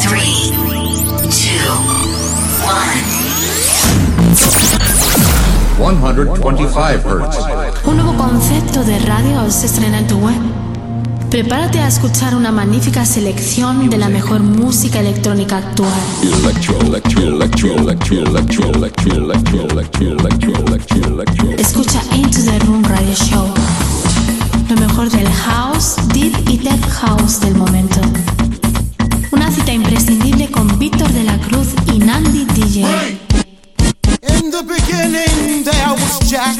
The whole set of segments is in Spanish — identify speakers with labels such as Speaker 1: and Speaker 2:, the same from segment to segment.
Speaker 1: Three, two, one.
Speaker 2: 125 Hertz.
Speaker 3: Un nuevo concepto de radio se estrena en tu web. Prepárate a escuchar una magnífica selección de la mejor música electrónica actual. Escucha Into the Room Radio Show. Lo mejor del house, deep y tech house del momento. Una cita imprescindible con Víctor de la Cruz y Nandi DJ.
Speaker 4: In the beginning there was Jack,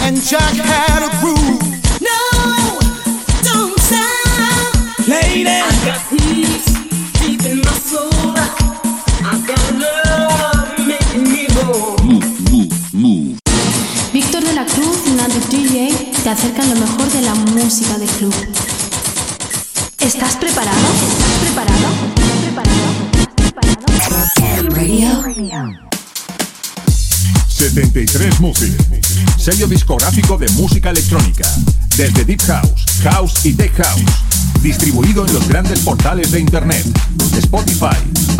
Speaker 4: and Jack had a groove.
Speaker 5: No, don't stop.
Speaker 4: Lady,
Speaker 3: acercan lo mejor de la música de club. ¿Estás preparado? ¿Estás preparado? ¿Estás preparado? ¿Estás preparado?
Speaker 1: Radio.
Speaker 6: 73 Music, sello discográfico de música electrónica, desde Deep House, House y Tech House, distribuido en los grandes portales de Internet, Spotify,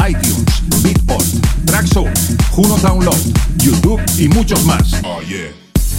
Speaker 6: iTunes, Beatport, Traxsource, Juno Download, YouTube y muchos más.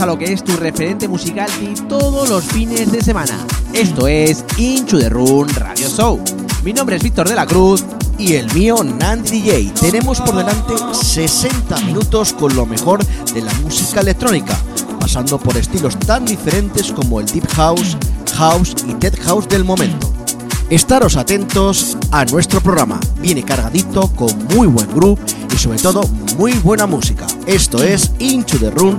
Speaker 7: a lo que es tu referente musical de todos los fines de semana. Esto es Into the Run Radio Show. Mi nombre es Víctor de la Cruz
Speaker 8: y el mío Nandy DJ. Tenemos por delante 60 minutos con lo mejor de la música electrónica, pasando por estilos tan diferentes como el Deep House, House y Dead House del momento. Estaros atentos a nuestro programa. Viene cargadito con muy buen groove y sobre todo muy buena música. Esto es Into the Room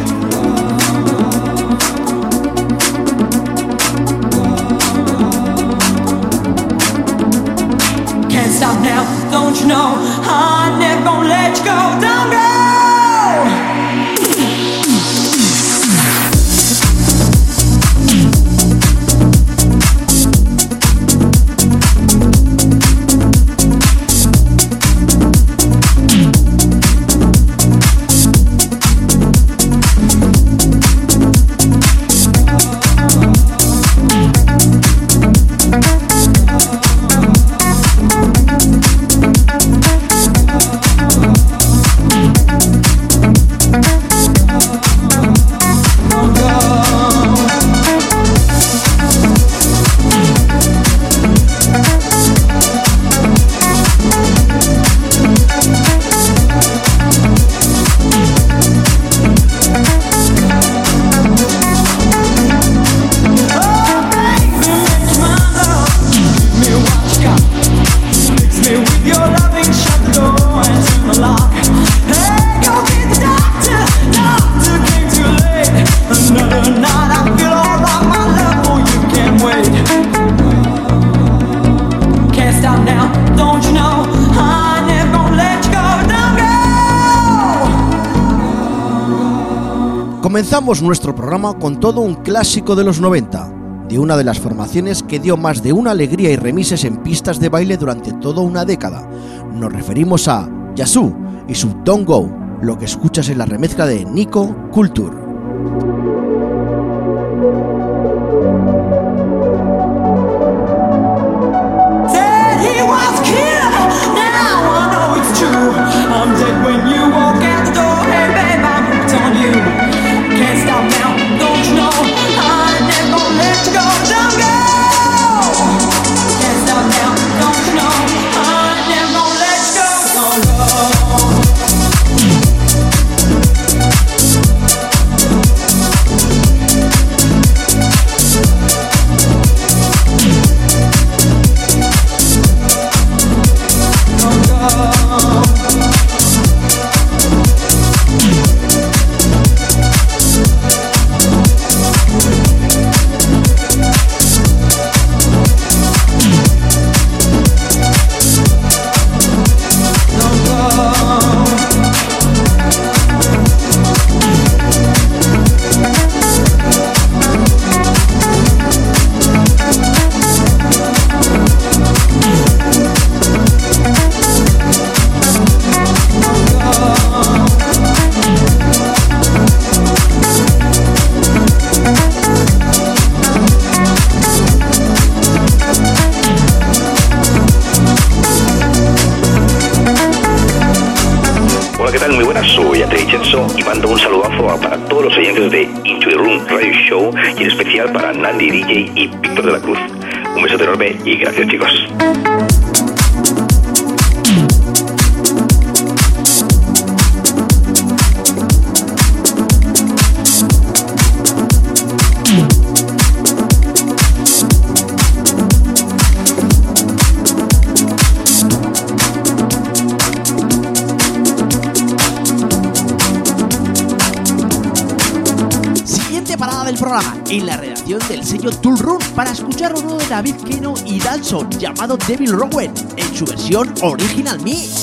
Speaker 9: stop now, don't you know? I never gonna let you go. Don't go.
Speaker 8: Comenzamos nuestro programa con todo un clásico de los 90, de una de las formaciones que dio más de una alegría y remises en pistas de baile durante toda una década. Nos referimos a Yasu y su Don't Go, lo que escuchas en la remezcla de Nico Culture.
Speaker 7: David Kino y Dalson, llamado Devil Rowan, en su versión Original
Speaker 10: Mix.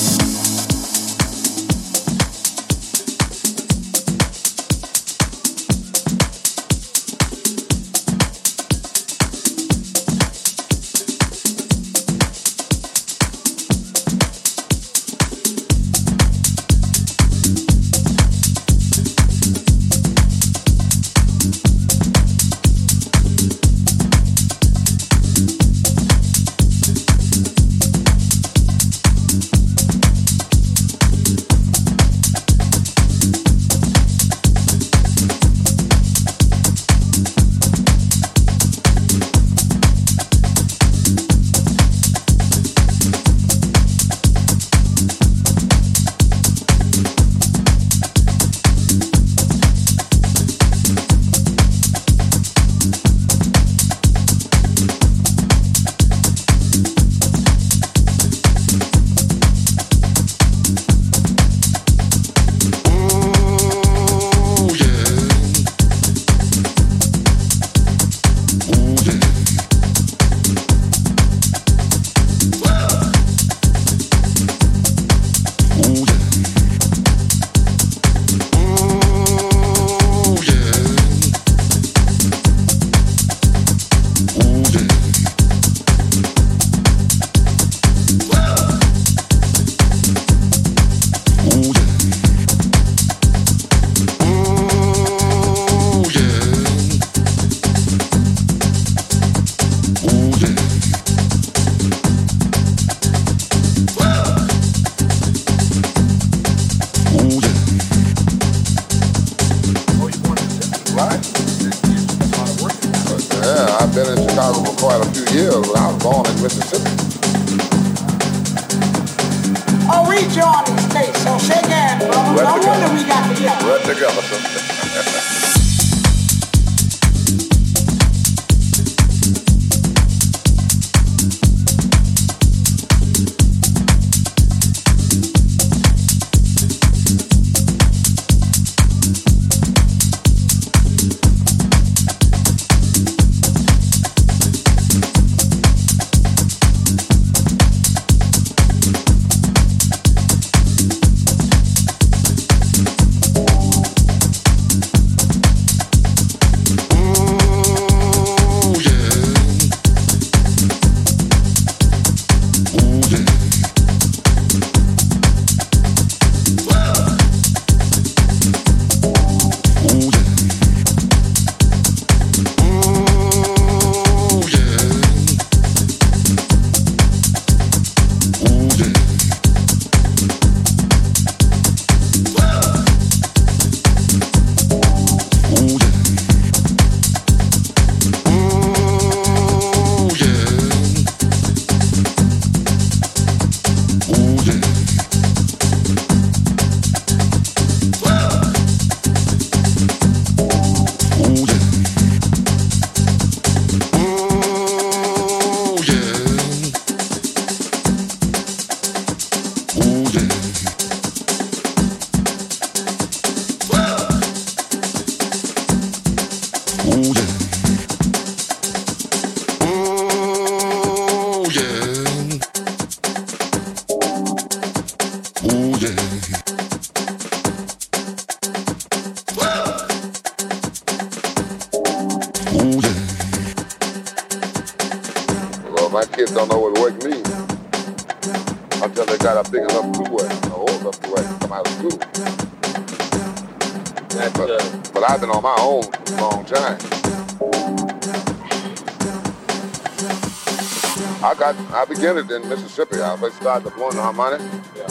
Speaker 10: Mississippi. I started the blowing the harmonic. Yeah.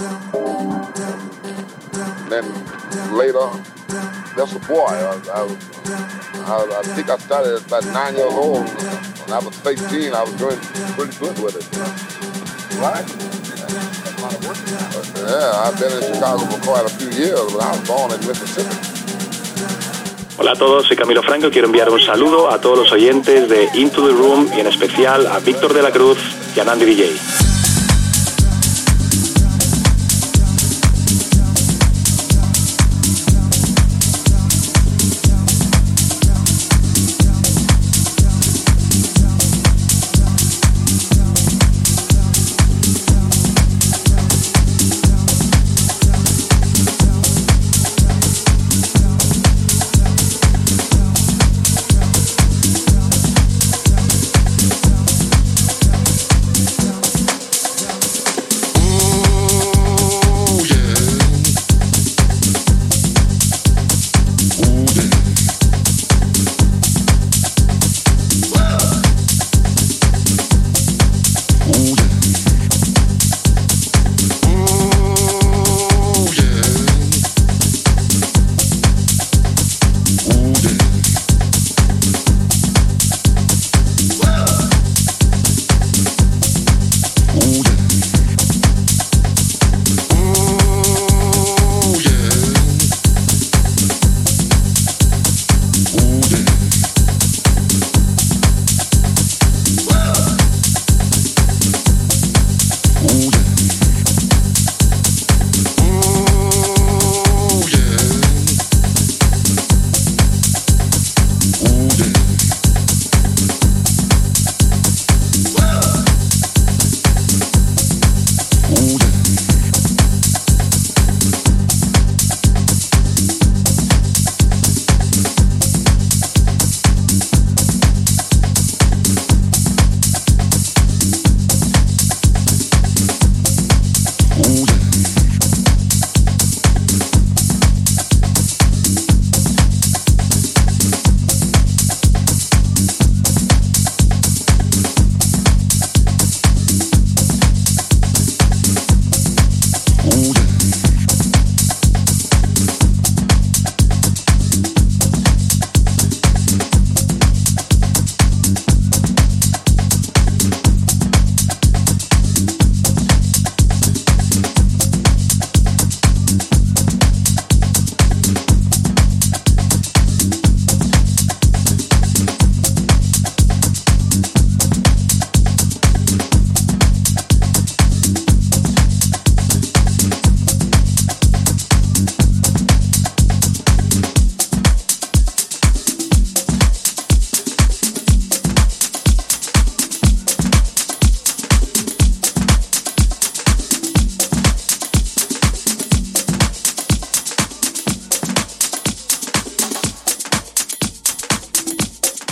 Speaker 10: Then later, that's a boy. I, I, I, I, think I started at about nine years old. When I was 13, I was doing pretty good with it. Right?
Speaker 11: Hola a todos, soy Camilo Franco. Quiero enviar un saludo a todos los oyentes de Into the Room y en especial a Víctor de la Cruz y a Nandi DJ.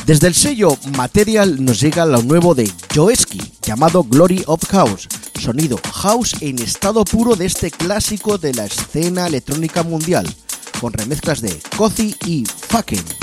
Speaker 8: Desde el sello Material nos llega lo nuevo de Joeski, llamado Glory of House, sonido house en estado puro de este clásico de la escena electrónica mundial, con remezclas de Cozy y Fucking.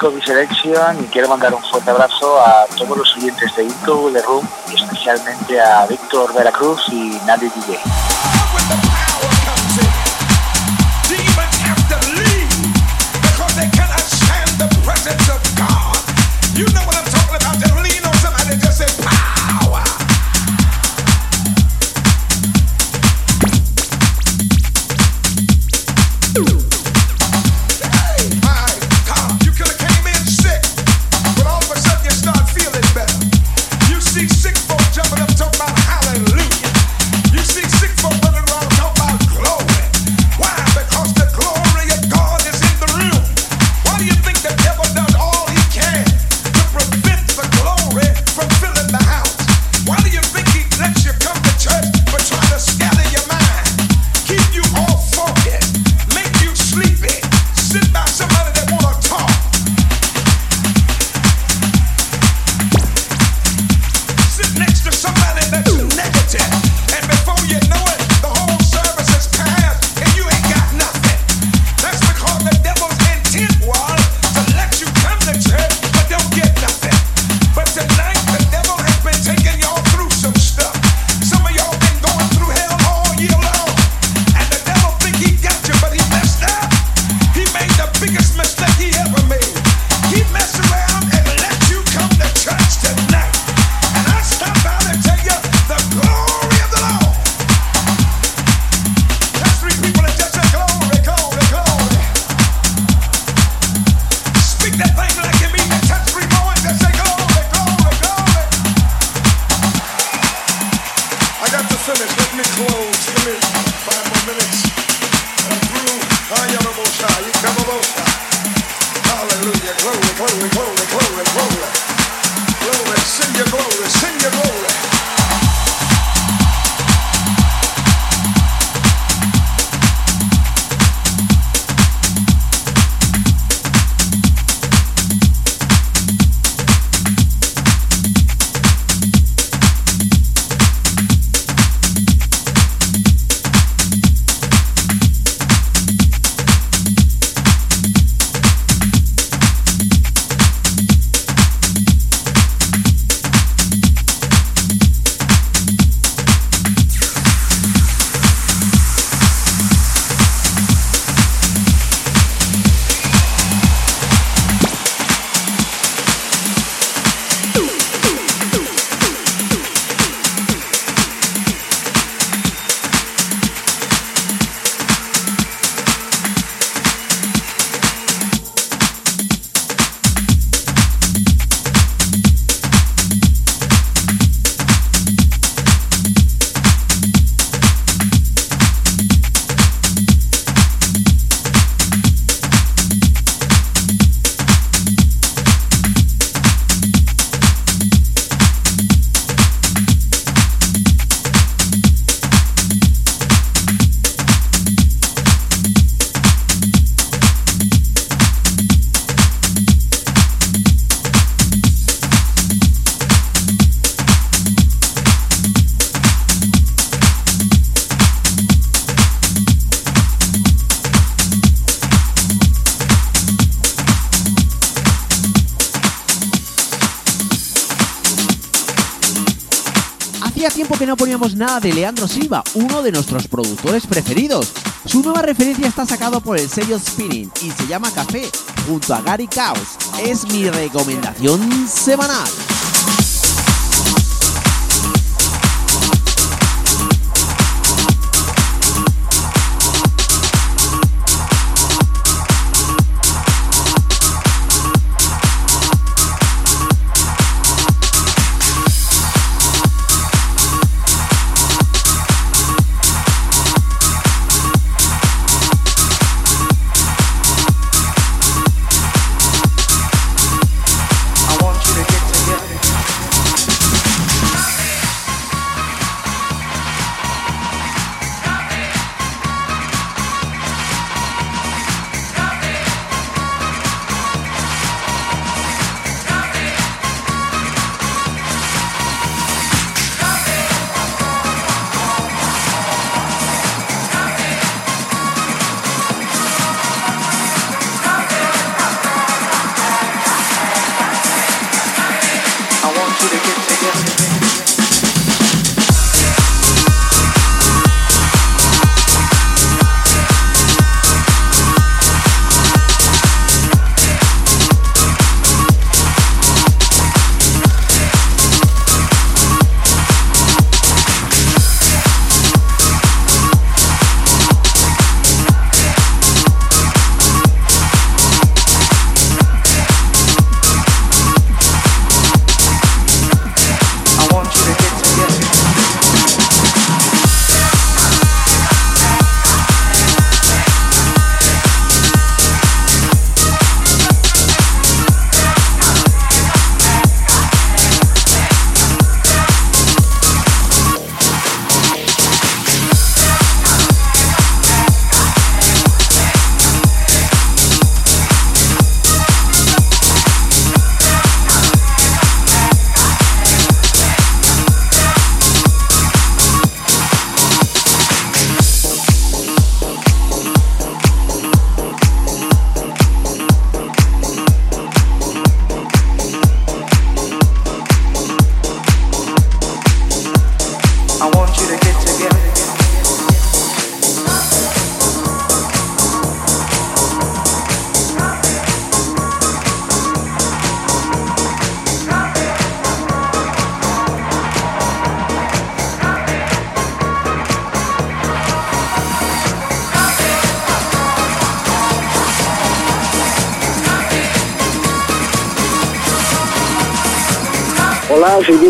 Speaker 12: Soy Kobe Selection y quiero mandar un fuerte abrazo a todos los oyentes de Into The Room y especialmente a Víctor Veracruz y Nadie DJ.
Speaker 7: Nada de Leandro Silva, uno de nuestros productores preferidos. Su nueva referencia está sacado por el sello Spinning y se llama Café, junto a Gary Caos. Es mi recomendación semanal.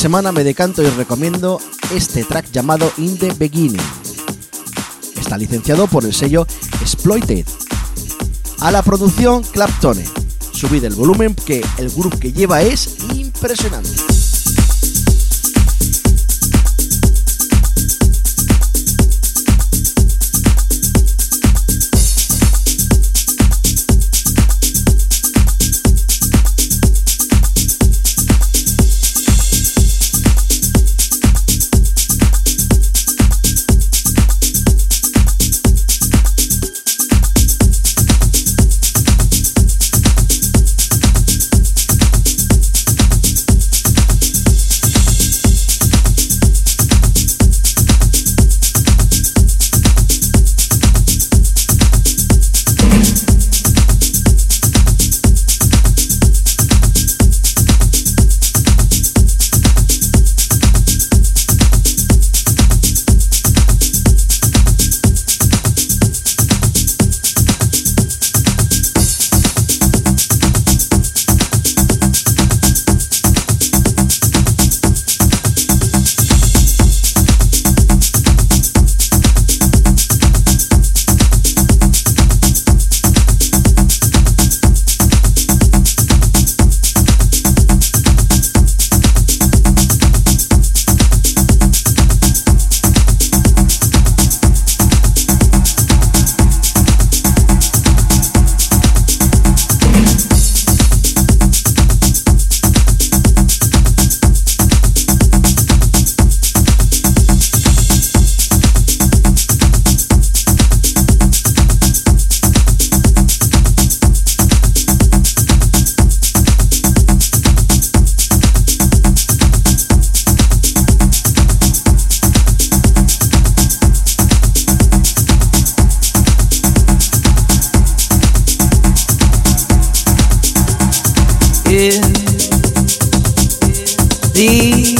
Speaker 8: Semana me decanto y recomiendo este track llamado In the Beginning. Está licenciado por el sello Exploited. A la producción Claptone. Subid el volumen que el grupo que lleva es impresionante.
Speaker 13: In the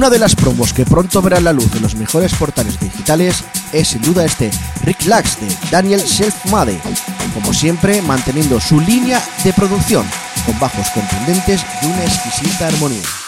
Speaker 8: Una de las promos que pronto verán la luz en los mejores portales digitales es sin duda este Rick Lax de Daniel Self-Made, como siempre manteniendo su línea de producción con bajos contundentes y una exquisita armonía.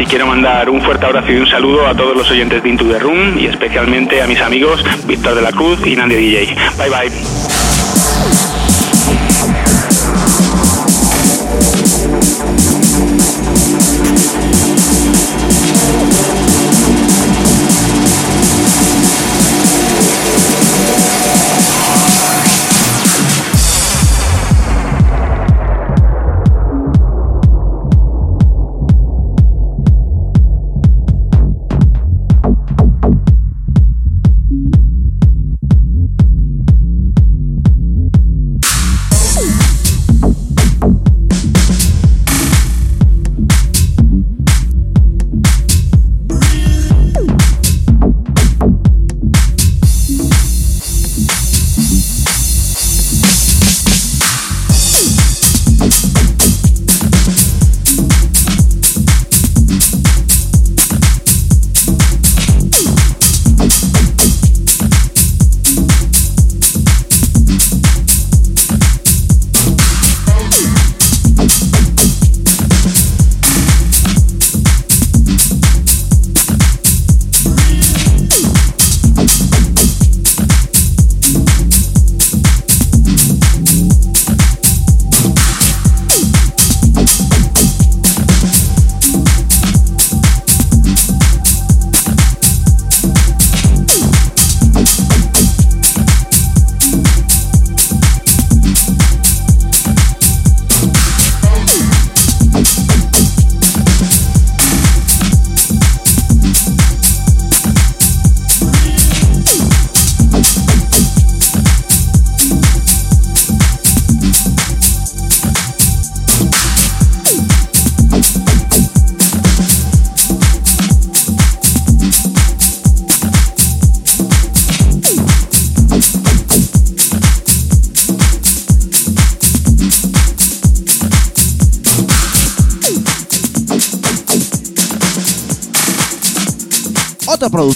Speaker 14: Y quiero mandar un fuerte abrazo y un saludo a todos los oyentes de Into the Room y especialmente a mis amigos Víctor de la Cruz y Nandy DJ. Bye bye.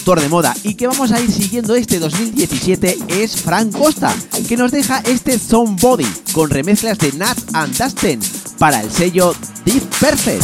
Speaker 7: Productor de moda y que vamos a ir siguiendo este 2017 es Frank Costa, que nos deja este Somebody con remezclas de Nat and Dustin para el sello Deep Perfect.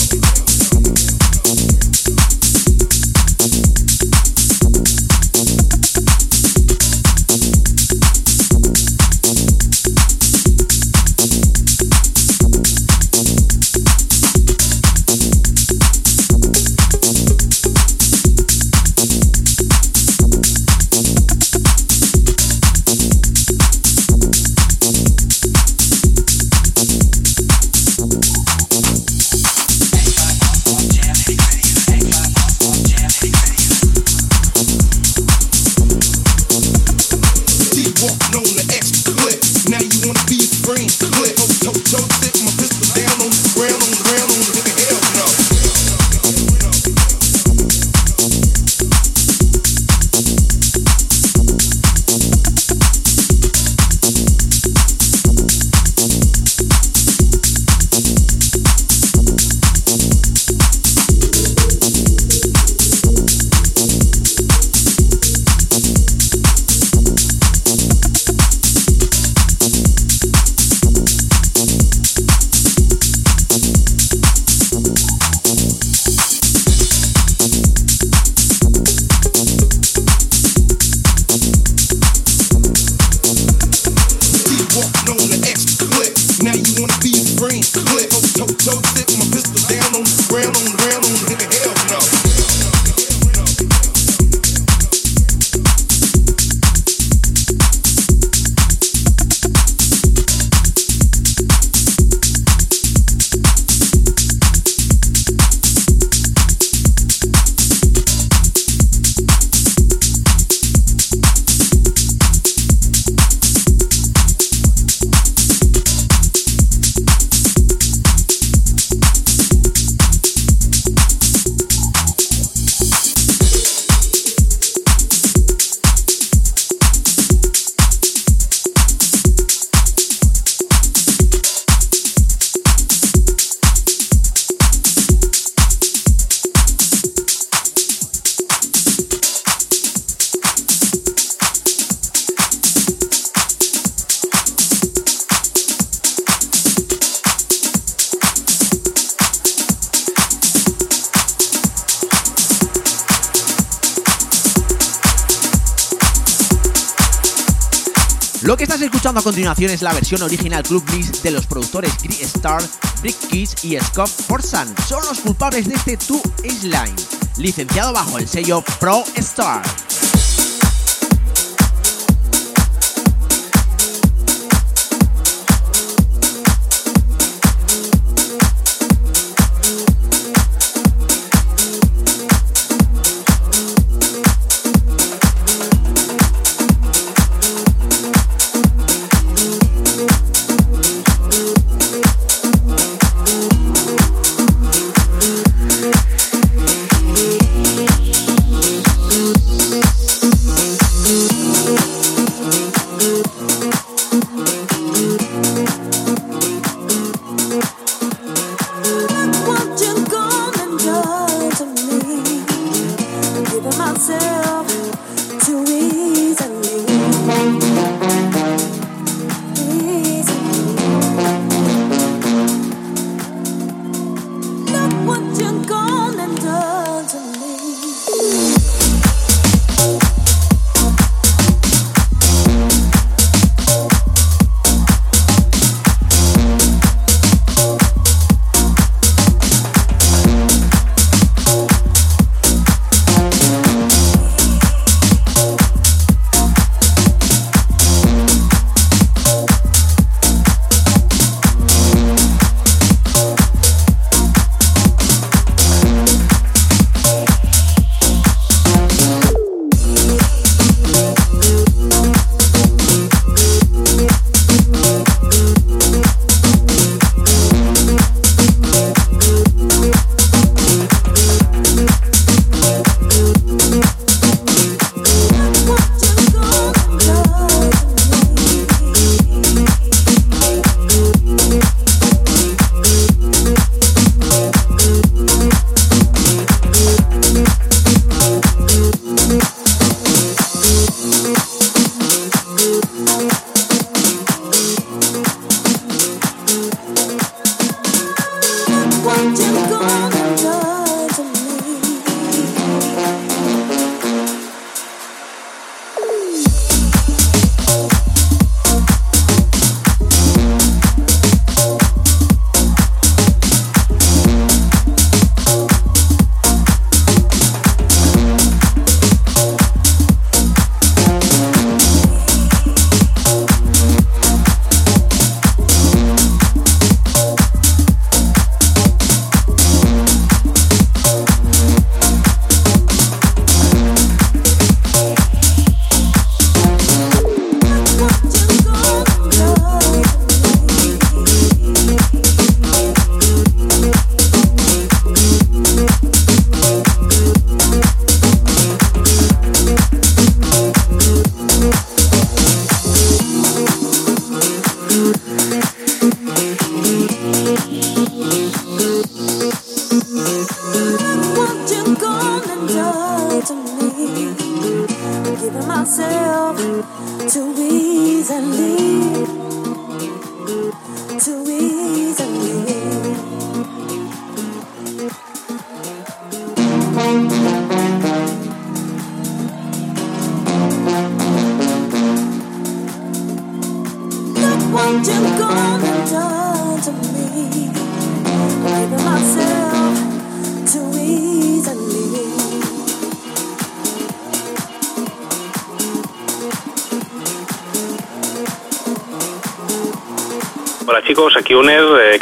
Speaker 7: A continuación es la versión original Club Mix de los productores Green Star, Brick Kids y Scott Forsan. Son los culpables de este Two Is Line, licenciado bajo el sello Pro Star.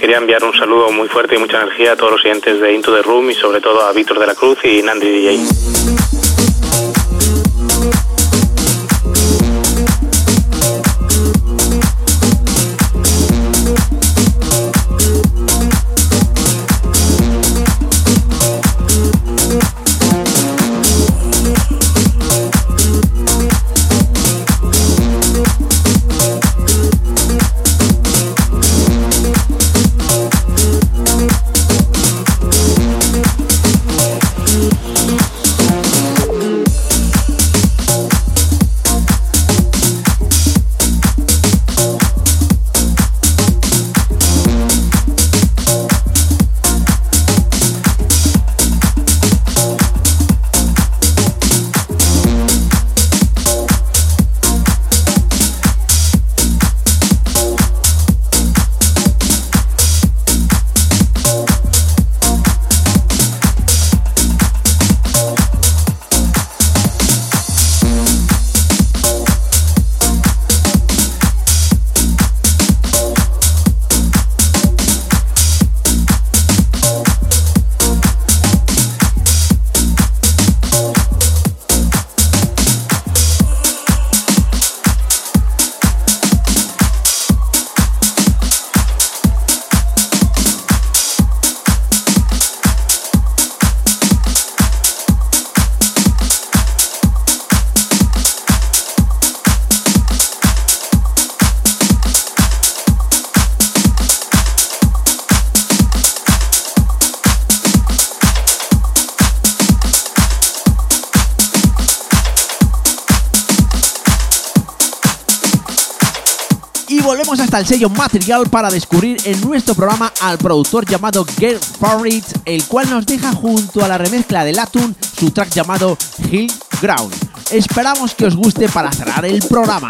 Speaker 14: Quería enviar un saludo muy fuerte y mucha energía a todos los oyentes de Into the Room y sobre todo a Víctor de la Cruz y Nandi DJ.
Speaker 7: El sello Material para descubrir en nuestro programa al productor llamado Gert Farid, el cual nos deja junto a la remezcla de Latun su track llamado Hill Ground. Esperamos que os guste para cerrar el programa.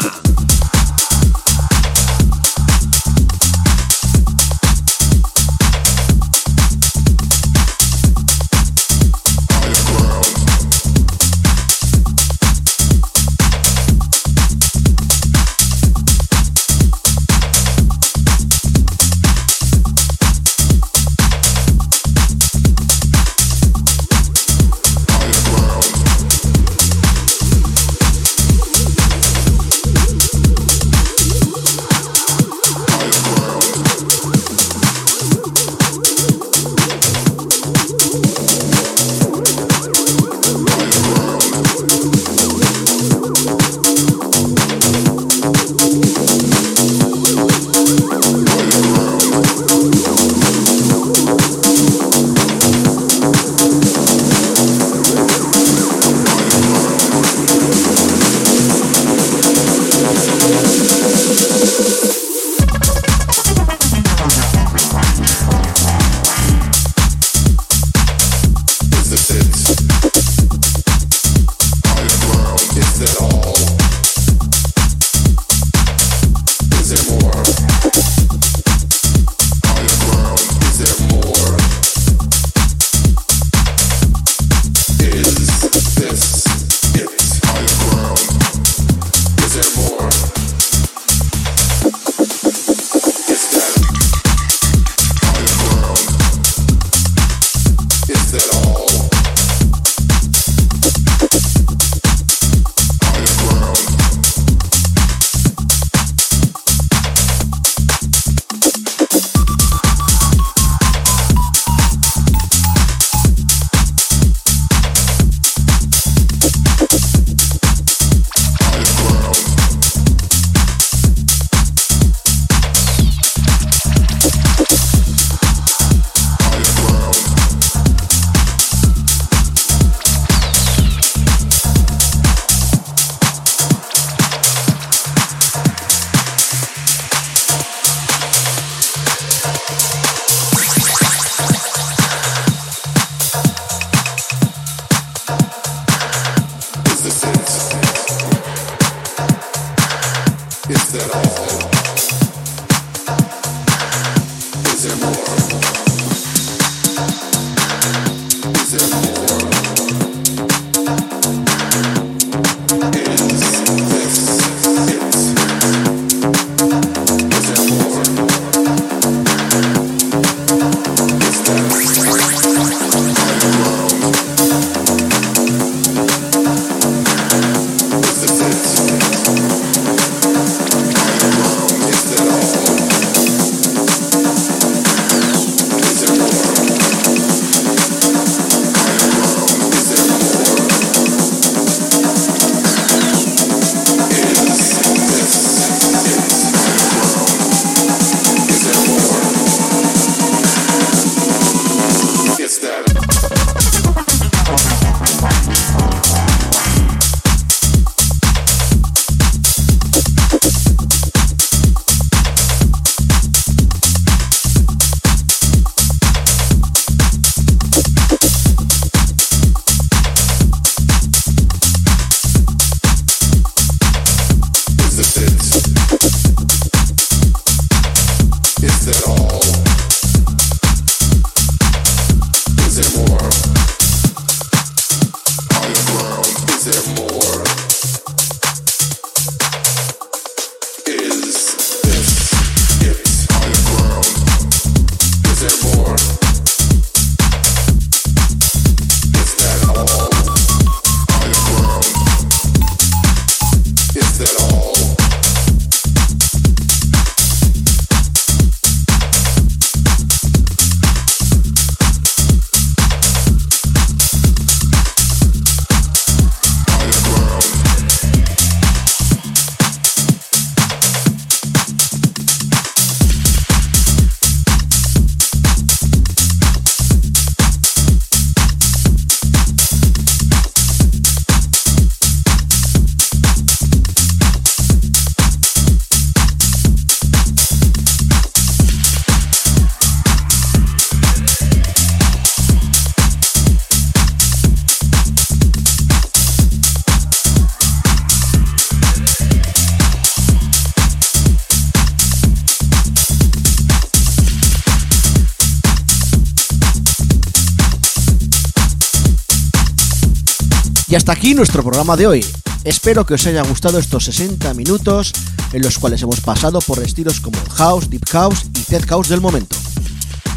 Speaker 8: Aquí nuestro programa de hoy. Espero que os haya gustado estos 60 minutos en los cuales hemos pasado por estilos como el house, deep house y tech house del momento.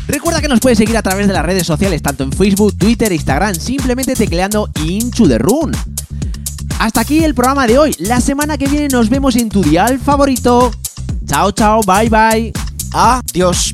Speaker 7: Recuerda que nos puedes seguir a través de las redes sociales, tanto en Facebook, Twitter e Instagram, simplemente tecleando Into the Room. Hasta aquí el programa de hoy. La semana que viene nos vemos en tu dial favorito. Chao, chao, bye, bye.
Speaker 8: Adiós.